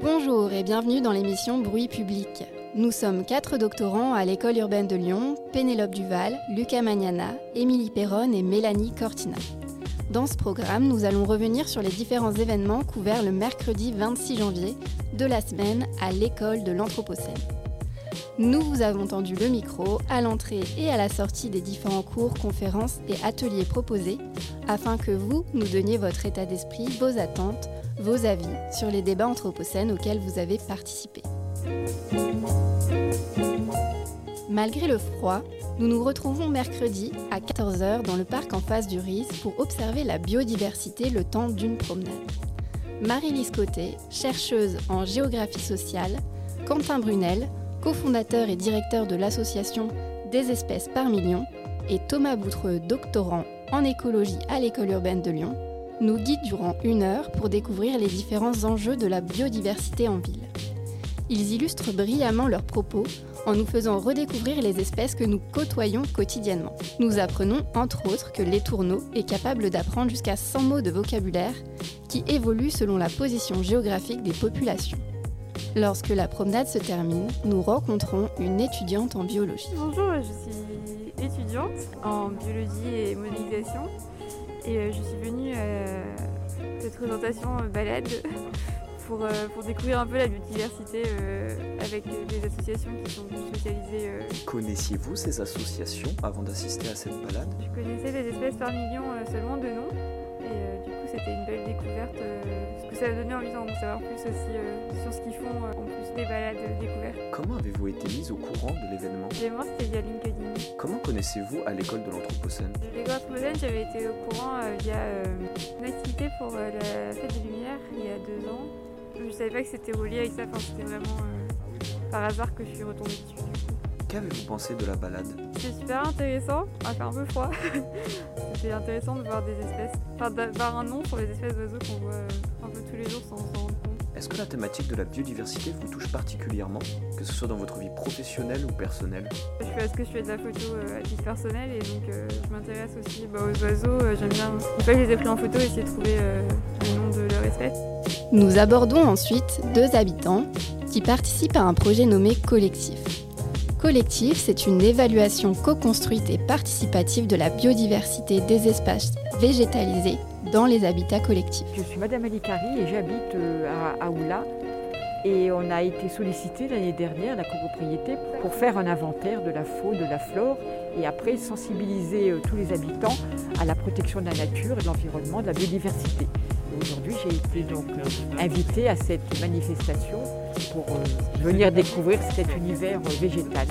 Bonjour et bienvenue dans l'émission Bruit public. Nous sommes quatre doctorants à l'école urbaine de Lyon, Pénélope Duval, Lucas Magnana, Émilie Perron et Mélanie Cortina. Dans ce programme, nous allons revenir sur les différents événements couverts le mercredi 26 janvier de la semaine à l'école de l'Anthropocène. Nous vous avons tendu le micro à l'entrée et à la sortie des différents cours, conférences et ateliers proposés afin que vous nous donniez votre état d'esprit, vos attentes, vos avis sur les débats anthropocènes auxquels vous avez participé. Malgré le froid, nous nous retrouvons mercredi à 14h dans le parc en face du RIS pour observer la biodiversité le temps d'une promenade. Marie-Lise Côté, chercheuse en géographie sociale, Quentin Brunel, cofondateur et directeur de l'association Des espèces par million, et Thomas Boutreux, doctorant en écologie à l'école urbaine de Lyon, nous guident durant une heure pour découvrir les différents enjeux de la biodiversité en ville. Ils illustrent brillamment leurs propos en nous faisant redécouvrir les espèces que nous côtoyons quotidiennement. Nous apprenons entre autres que l'étourneau est capable d'apprendre jusqu'à 100 mots de vocabulaire qui évoluent selon la position géographique des populations. Lorsque la promenade se termine, nous rencontrons une étudiante en biologie. Bonjour, je suis étudiante en biologie et modélisation et euh, je suis venue à cette présentation euh, balade pour, euh, pour découvrir un peu la biodiversité avec des associations qui sont spécialisées. Connaissiez-vous ces associations avant d'assister à cette balade? Je connaissais les espèces par million seulement de nom et du coup c'était une belle découverte parce que ça a donné envie d'en savoir plus aussi sur ce qu'ils font en plus des balades découvertes. Comment avez-vous été mise au courant de l'événement? L'événement c'était via LinkedIn. Comment connaissez-vous à l'école de l'Anthropocène? L'école Anthropocène, j'avais été au courant euh, via euh, une activité pour euh, la fête des Lumières il y a deux ans. Je savais pas que c'était relié avec ça, enfin, c'était vraiment par hasard que je suis retombée dessus. Qu'avez-vous pensé de la balade C'était super intéressant, enfin un peu froid. C'était intéressant de voir des espèces, enfin d'avoir un nom sur les espèces d'oiseaux qu'on voit un peu tous les jours sans s'en rendre compte. Est-ce que la thématique de la biodiversité vous touche particulièrement, que ce soit dans votre vie professionnelle ou personnelle? Je fais parce que je fais de la photo euh, à titre personnel et donc euh, je m'intéresse aussi bah, aux oiseaux. Euh, j'aime bien. Une fois que je les ai pris en photo, essayer de trouver le nom de leur espèce. Nous abordons ensuite deux habitants qui participent à un projet nommé Collectif. Collectif, c'est une évaluation co-construite et participative de la biodiversité des espaces végétalisés dans les habitats collectifs. Je suis Madame Alicari et j'habite euh, à Aoula. Et on a été sollicité l'année dernière, la copropriété, pour faire un inventaire de la faune, de la flore, et après sensibiliser euh, tous les habitants à la protection de la nature et de l'environnement, de la biodiversité. Aujourd'hui, j'ai été donc euh, invitée à cette manifestation pour venir découvrir cet univers végétal.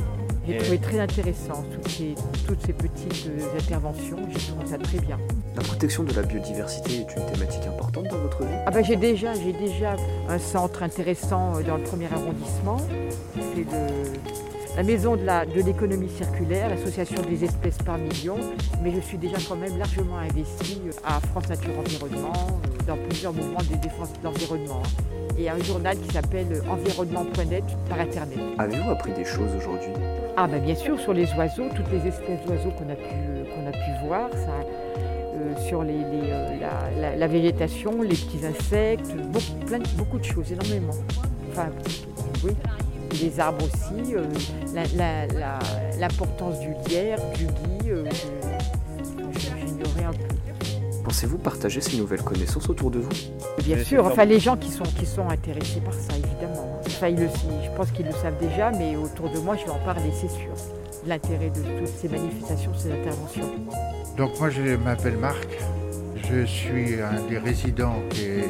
J'ai trouvé très intéressant toutes ces, toutes ces petites euh, interventions. J'ai trouvé ça très bien. La protection de la biodiversité est une thématique importante dans votre vie? Ah ben j'ai déjà, déjà un centre intéressant euh, dans le premier arrondissement. C'est la maison de l'économie circulaire, l'association des espèces par million. Mais je suis déjà quand même largement investie euh, à France Nature Environnement, dans plusieurs mouvements de défense de l'environnement et un journal qui s'appelle environnement.net par Internet. Avez-vous appris des choses aujourd'hui? Ah ben bien sûr, sur les oiseaux, toutes les espèces d'oiseaux qu'on a, pu, qu'on a pu voir, ça, euh, sur les, euh, la, végétation, les petits insectes, beaucoup, plein beaucoup de choses, énormément. Enfin, oui, les arbres aussi, euh, l'importance du lierre, du gui, j'ignorais un peu. Pensez-vous partager ces nouvelles connaissances autour de vous? Bien sûr, enfin les gens qui sont, qui sont intéressés par ça, évidemment. Enfin, le, je pense qu'ils le savent déjà, mais autour de moi, je vais en parler, c'est sûr. L'intérêt de toutes ces manifestations, ces interventions. Donc moi, je m'appelle Marc. Je suis un des résidents qui est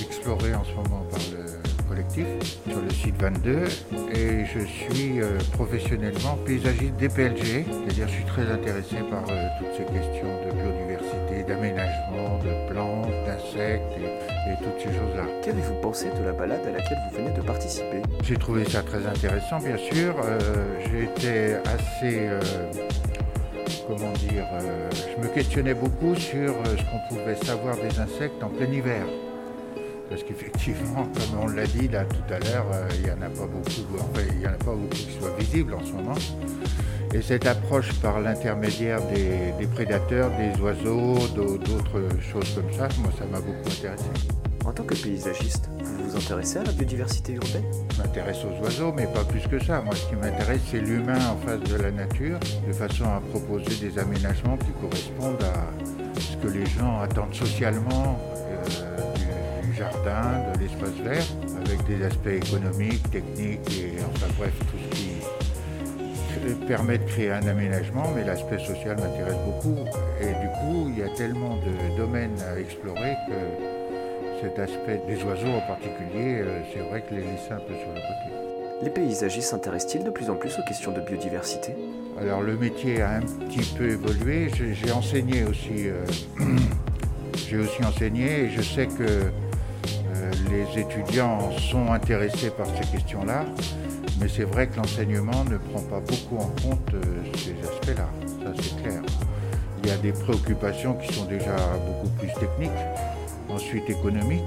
exploré en ce moment collectif sur le site 22 et je suis euh, professionnellement paysagiste DPLG, c'est-à-dire je suis très intéressé par euh, toutes ces questions de biodiversité, d'aménagement, de plantes, d'insectes et, toutes ces choses-là. Qu'avez-vous pensé de la balade à laquelle vous venez de participer? J'ai trouvé ça très intéressant, bien sûr. Euh, J'étais assez comment dire, je me questionnais beaucoup sur ce qu'on pouvait savoir des insectes en plein hiver. Parce qu'effectivement, comme on l'a dit là tout à l'heure, il n'y en a pas beaucoup, il y en a pas beaucoup qui soient visibles en ce moment. Et cette approche par l'intermédiaire des, prédateurs, des oiseaux, d'autres choses comme ça, moi ça m'a beaucoup intéressé. En tant que paysagiste, vous vous intéressez à la biodiversité urbaine? Je m'intéresse aux oiseaux, mais pas plus que ça. Moi, ce qui m'intéresse, c'est l'humain en face de la nature, de façon à proposer des aménagements qui correspondent à ce que les gens attendent socialement de l'espace vert, avec des aspects économiques, techniques et enfin bref, tout ce qui permet de créer un aménagement, mais l'aspect social m'intéresse beaucoup. Et du coup, il y a tellement de domaines à explorer que cet aspect des oiseaux en particulier, euh, c'est vrai que les laisser un peu sur le côté. Les paysagistes s'intéressent-ils de plus en plus aux questions de biodiversité? Alors le métier a un petit peu évolué. J'ai enseigné aussi. Euh, j'ai aussi enseigné et je sais que les étudiants sont intéressés par ces questions-là, mais c'est vrai que l'enseignement ne prend pas beaucoup en compte ces aspects-là, ça c'est clair. Il y a des préoccupations qui sont déjà beaucoup plus techniques, ensuite économique,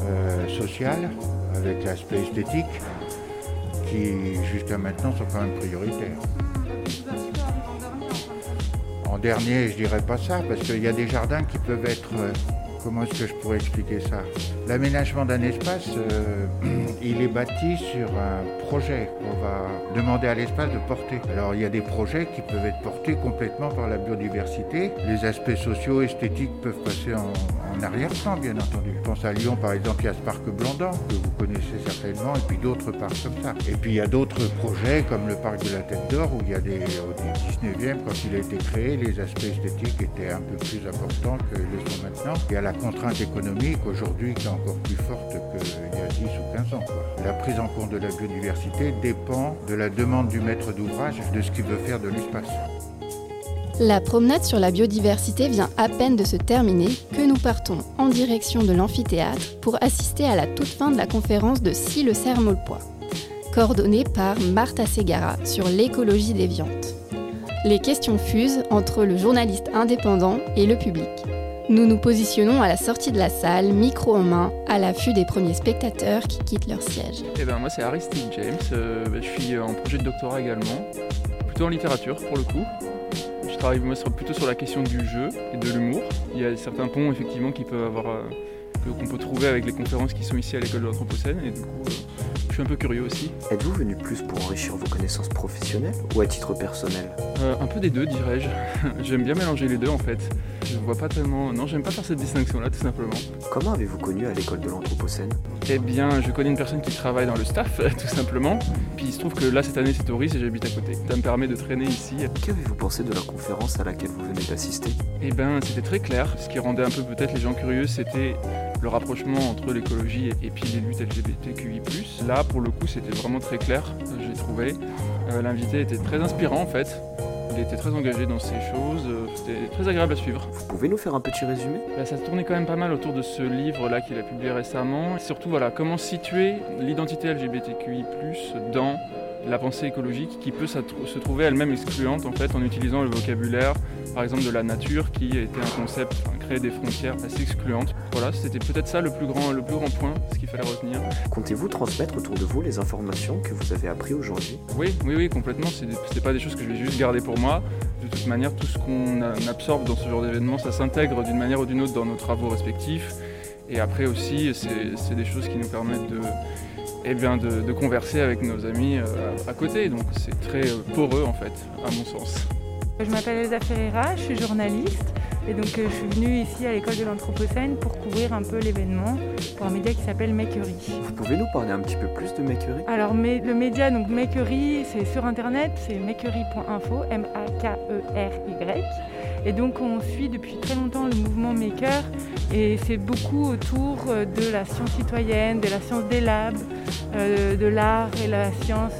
euh, social, avec l'aspect esthétique, qui jusqu'à maintenant sont quand même prioritaires. En dernier, je dirais pas ça, parce qu'il y a des jardins qui peuvent être euh, comment est-ce que je pourrais expliquer ça? L'aménagement d'un espace, euh, il est bâti sur un projet qu'on va demander à l'espace de porter. Alors il y a des projets qui peuvent être portés complètement par la biodiversité. Les aspects sociaux, esthétiques peuvent passer en, arrière-plan, bien entendu. Je pense à Lyon, par exemple, il y a ce parc Blandan, que vous connaissez certainement, et puis d'autres parcs comme ça. Et puis il y a d'autres projets, comme le parc de la Tête d'Or, où il y a des, au 19e, quand il a été créé, les aspects esthétiques étaient un peu plus importants que le sont maintenant. Il y a la contrainte économique aujourd'hui qui encore plus forte qu'il y a 10 ou 15 ans. La prise en compte de la biodiversité dépend de la demande du maître d'ouvrage, de ce qu'il veut faire de l'espace. La promenade sur la biodiversité vient à peine de se terminer que nous partons en direction de l'amphithéâtre pour assister à la toute fin de la conférence de Si le cerf poids, coordonnée par Martha Segara sur l'écologie des viandes. Les questions fusent entre le journaliste indépendant et le public. Nous nous positionnons à la sortie de la salle, micro en main, à l'affût des premiers spectateurs qui quittent leur siège. Eh ben, moi c'est Aristide James, euh, bah, je suis en projet de doctorat également, plutôt en littérature pour le coup. Je travaille moi, plutôt sur la question du jeu et de l'humour. Il y a certains ponts effectivement euh, qu'on peut trouver avec les conférences qui sont ici à l'école de l'Anthropocène et du coup euh, je suis un peu curieux aussi. Êtes-vous venu plus pour enrichir vos connaissances professionnelles ou à titre personnel euh, Un peu des deux, dirais-je. j'aime bien mélanger les deux en fait. Je vois pas tellement. Non, j'aime pas faire cette distinction-là, tout simplement. Comment avez-vous connu à l'école de l'Anthropocène Eh bien, je connais une personne qui travaille dans le staff, tout simplement. Puis il se trouve que là, cette année, c'est au et j'habite à côté. Ça me permet de traîner ici. Qu'avez-vous pensé de la conférence à laquelle vous venez d'assister? Eh bien, c'était très clair. Ce qui rendait un peu peut-être les gens curieux, c'était le rapprochement entre l'écologie et puis les luttes LGBTQI. Là, pour le coup, c'était vraiment très clair, j'ai trouvé. Euh, l'invité était très inspirant en fait. Il était très engagé dans ces choses, euh, c'était très agréable à suivre. Vous pouvez nous faire un petit résumé? Bah, Ça tournait quand même pas mal autour de ce livre-là qu'il a publié récemment. Et surtout, voilà, comment situer l'identité LGBTQI, dans la pensée écologique qui peut se trouver elle-même excluante en fait en utilisant le vocabulaire par exemple de la nature qui était un concept, créer des frontières assez excluantes. Voilà, c'était peut-être ça le plus grand, le plus grand point, ce qu'il fallait retenir. Comptez-vous transmettre autour de vous les informations que vous avez apprises aujourd'hui? Oui, oui, oui, complètement. C'est pas des choses que je vais juste garder pour moi. De toute manière, tout ce qu'on absorbe dans ce genre d'événement, ça s'intègre d'une manière ou d'une autre dans nos travaux respectifs. Et après aussi, c'est des choses qui nous permettent de, eh bien de, converser avec nos amis euh, à côté. Donc c'est très euh, poreux en fait, à mon sens. Je m'appelle Elsa Ferreira, je suis journaliste et donc euh, je suis venue ici à l'école de l'Anthropocène pour couvrir un peu l'événement pour un média qui s'appelle Makery. Vous pouvez nous parler un petit peu plus de Makery? Alors le média donc Makery, c'est sur internet, c'est makery.info, M-A-K-E-R-Y. Et donc on suit depuis très longtemps le mouvement Maker et c'est beaucoup autour euh, de la science citoyenne, de la science des labs, euh, de l'art et la science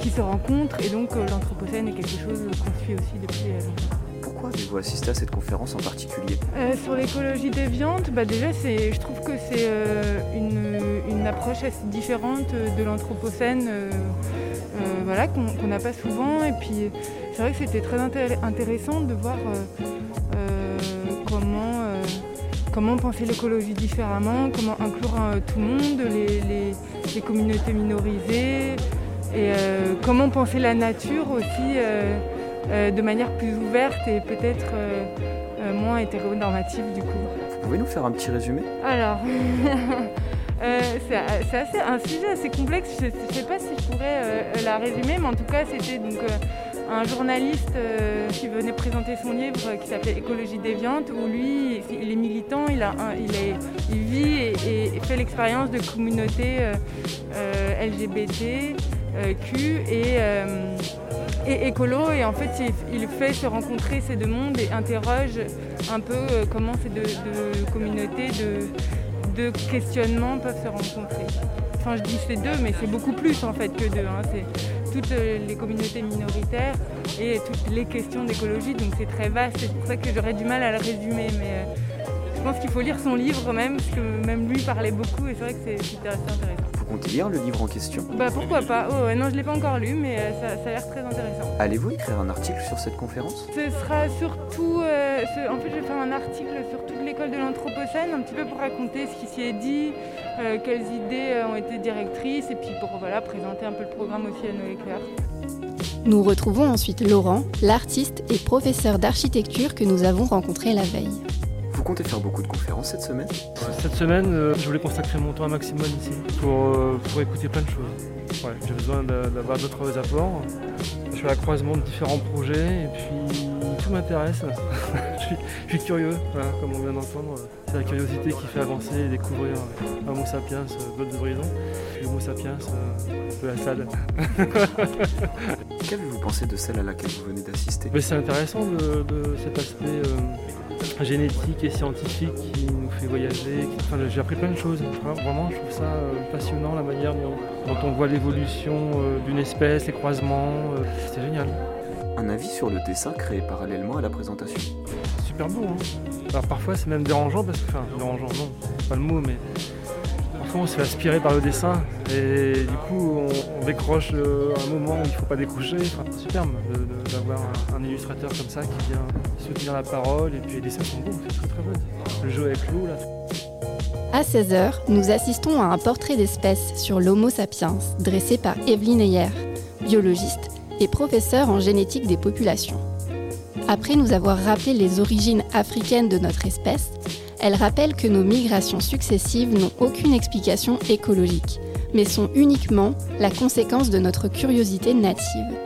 qui se rencontrent et donc l'Anthropocène est quelque chose qu'on suit aussi depuis longtemps. Avez-vous assisté à cette conférence en particulier euh, Sur l'écologie des viandes, bah déjà je trouve que c'est euh, une, approche assez différente de l'anthropocène euh, voilà, qu'on n'a pas souvent. Et puis c'est vrai que c'était très intéressant de voir comment, comment penser l'écologie différemment, comment inclure tout le monde, les, communautés minorisées, et comment penser la nature aussi de manière plus ouverte et peut-être euh, euh, moins hétéronormative du coup. Vous pouvez nous faire un petit résumé? Alors, Euh, c'est assez, un sujet assez complexe. Je ne sais pas si je pourrais euh, la résumer, mais en tout cas, c'était donc euh, un journaliste qui venait présenter son livre qui s'appelait Écologie déviante, où lui, il est militant, il, a il, est, il vit et, fait l'expérience de communautés LGBT, Q et, et écolo. Et en fait, il, fait se rencontrer ces deux mondes et interroge un peu comment ces deux, communautés de deux questionnements peuvent se rencontrer. Enfin, je dis c'est deux, mais c'est beaucoup plus en fait que deux. Hein. C'est toutes euh, les communautés minoritaires et toutes les questions d'écologie, donc c'est très vaste. C'est pour ça que j'aurais du mal à le résumer. Mais euh, je pense qu'il faut lire son livre même, parce que même lui parlait beaucoup et c'est vrai que c'est assez intéressant. Comptez lire le livre en question? Bah pourquoi pas? Oh, Non, je ne l'ai pas encore lu, mais euh, ça, a l'air très intéressant. Allez-vous écrire un article sur cette conférence? Ce sera surtout... en fait, je vais faire un article sur toute l'école de l'Anthropocène, un petit peu pour raconter ce qui s'y est dit, euh, quelles idées euh, ont été directrices, et puis pour voilà, présenter un peu le programme aussi à nos lecteurs. Nous retrouvons ensuite Laurent, l'artiste et professeur d'architecture que nous avons rencontré la veille. Comptez faire beaucoup de conférences cette semaine Cette semaine, euh, je voulais consacrer mon temps un maximum ici pour, pour écouter plein de choses. J'ai besoin d'avoir d'autres apports. Je suis à la croisement de différents projets et puis tout m'intéresse. je, suis, curieux, comme on vient d'entendre. C'est la curiosité qui fait avancer et découvrir Homo sapiens, d'autres de Brison, puis Homo sapiens de la salle. Qu'avez-vous pensé de celle à laquelle vous venez d'assister? C'est intéressant de, cet aspect euh, génétique et scientifique qui nous fait voyager. J'ai appris plein de choses. Vraiment, je trouve ça euh, passionnant la manière dont, on voit l'évolution euh, d'une espèce, les croisements. C'est génial un avis sur le dessin créé parallèlement à la présentation. Super beau, hein Alors parfois c'est même dérangeant parce que, enfin dérangeant non, pas le mot, mais parfois on se fait aspirer par le dessin et du coup on, décroche euh, un moment où il ne faut pas décrocher. Enfin, c'est superbe d'avoir un, illustrateur comme ça qui vient soutenir la parole et puis les dessins sont beaux, c'est très très beau. Le jeu avec l'eau là. À 16h, nous assistons à un portrait d'espèce sur l'Homo sapiens dressé par Evelyne Heyer, biologiste et professeur en génétique des populations. Après nous avoir rappelé les origines africaines de notre espèce, elle rappelle que nos migrations successives n'ont aucune explication écologique, mais sont uniquement la conséquence de notre curiosité native.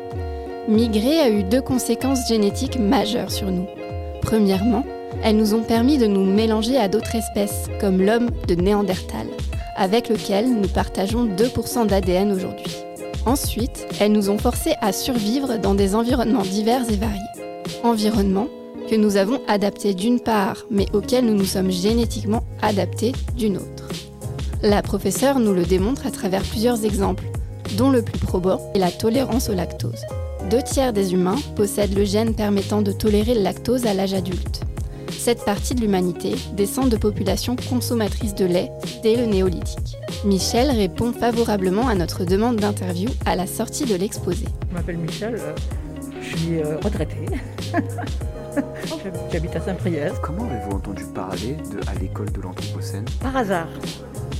Migrer a eu deux conséquences génétiques majeures sur nous. Premièrement, elles nous ont permis de nous mélanger à d'autres espèces, comme l'homme de Néandertal, avec lequel nous partageons 2% d'ADN aujourd'hui. Ensuite, elles nous ont forcés à survivre dans des environnements divers et variés. Environnements que nous avons adaptés d'une part, mais auxquels nous nous sommes génétiquement adaptés d'une autre. La professeure nous le démontre à travers plusieurs exemples, dont le plus probant est la tolérance au lactose. Deux tiers des humains possèdent le gène permettant de tolérer le lactose à l'âge adulte. Cette partie de l'humanité descend de populations consommatrices de lait dès le néolithique. Michel répond favorablement à notre demande d'interview à la sortie de l'exposé. Je m'appelle Michel, euh, je suis euh, retraité. J'habite à Saint-Priest. Comment avez-vous entendu parler de à l'école de l'Anthropocène? Par hasard.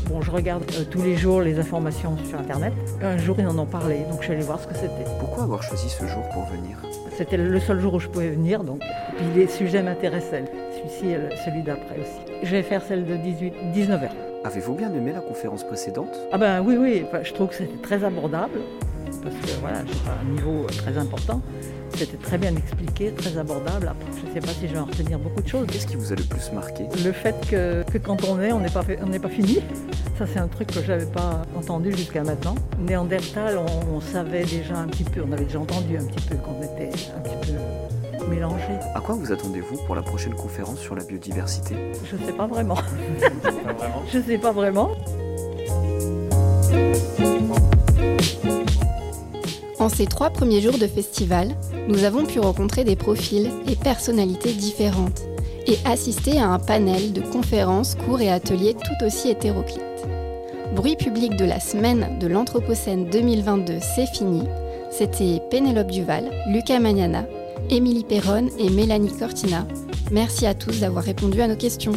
Bon, je regarde euh, tous les jours les informations sur Internet. Un jour, ils en ont parlé, donc je suis allée voir ce que c'était. Pourquoi avoir choisi ce jour pour venir? C'était le seul jour où je pouvais venir, donc. Et puis les sujets m'intéressaient. Celui-ci, celui d'après aussi. Je vais faire celle de 18, 19 h Avez-vous bien aimé la conférence précédente? Ah ben oui, oui, je trouve que c'était très abordable, parce que voilà, c'est un niveau très important. C'était très bien expliqué, très abordable. Après, je ne sais pas si je vais en retenir beaucoup de choses. Qu'est-ce qui vous a le plus marqué? Le fait que, quand on est, on n'est pas, pas fini. Ça, c'est un truc que je n'avais pas entendu jusqu'à maintenant. Néandertal, on, on, savait déjà un petit peu, on avait déjà entendu un petit peu qu'on était un petit peu mélangé. À quoi vous attendez-vous pour la prochaine conférence sur la biodiversité? Je ne sais pas vraiment. Je ne sais pas vraiment. En ces trois premiers jours de festival, nous avons pu rencontrer des profils et personnalités différentes et assister à un panel de conférences, cours et ateliers tout aussi hétéroclites. Bruit public de la semaine de l'Anthropocène 2022, c'est fini. C'était Pénélope Duval, Lucas Magnana, Émilie Perron et Mélanie Cortina. Merci à tous d'avoir répondu à nos questions.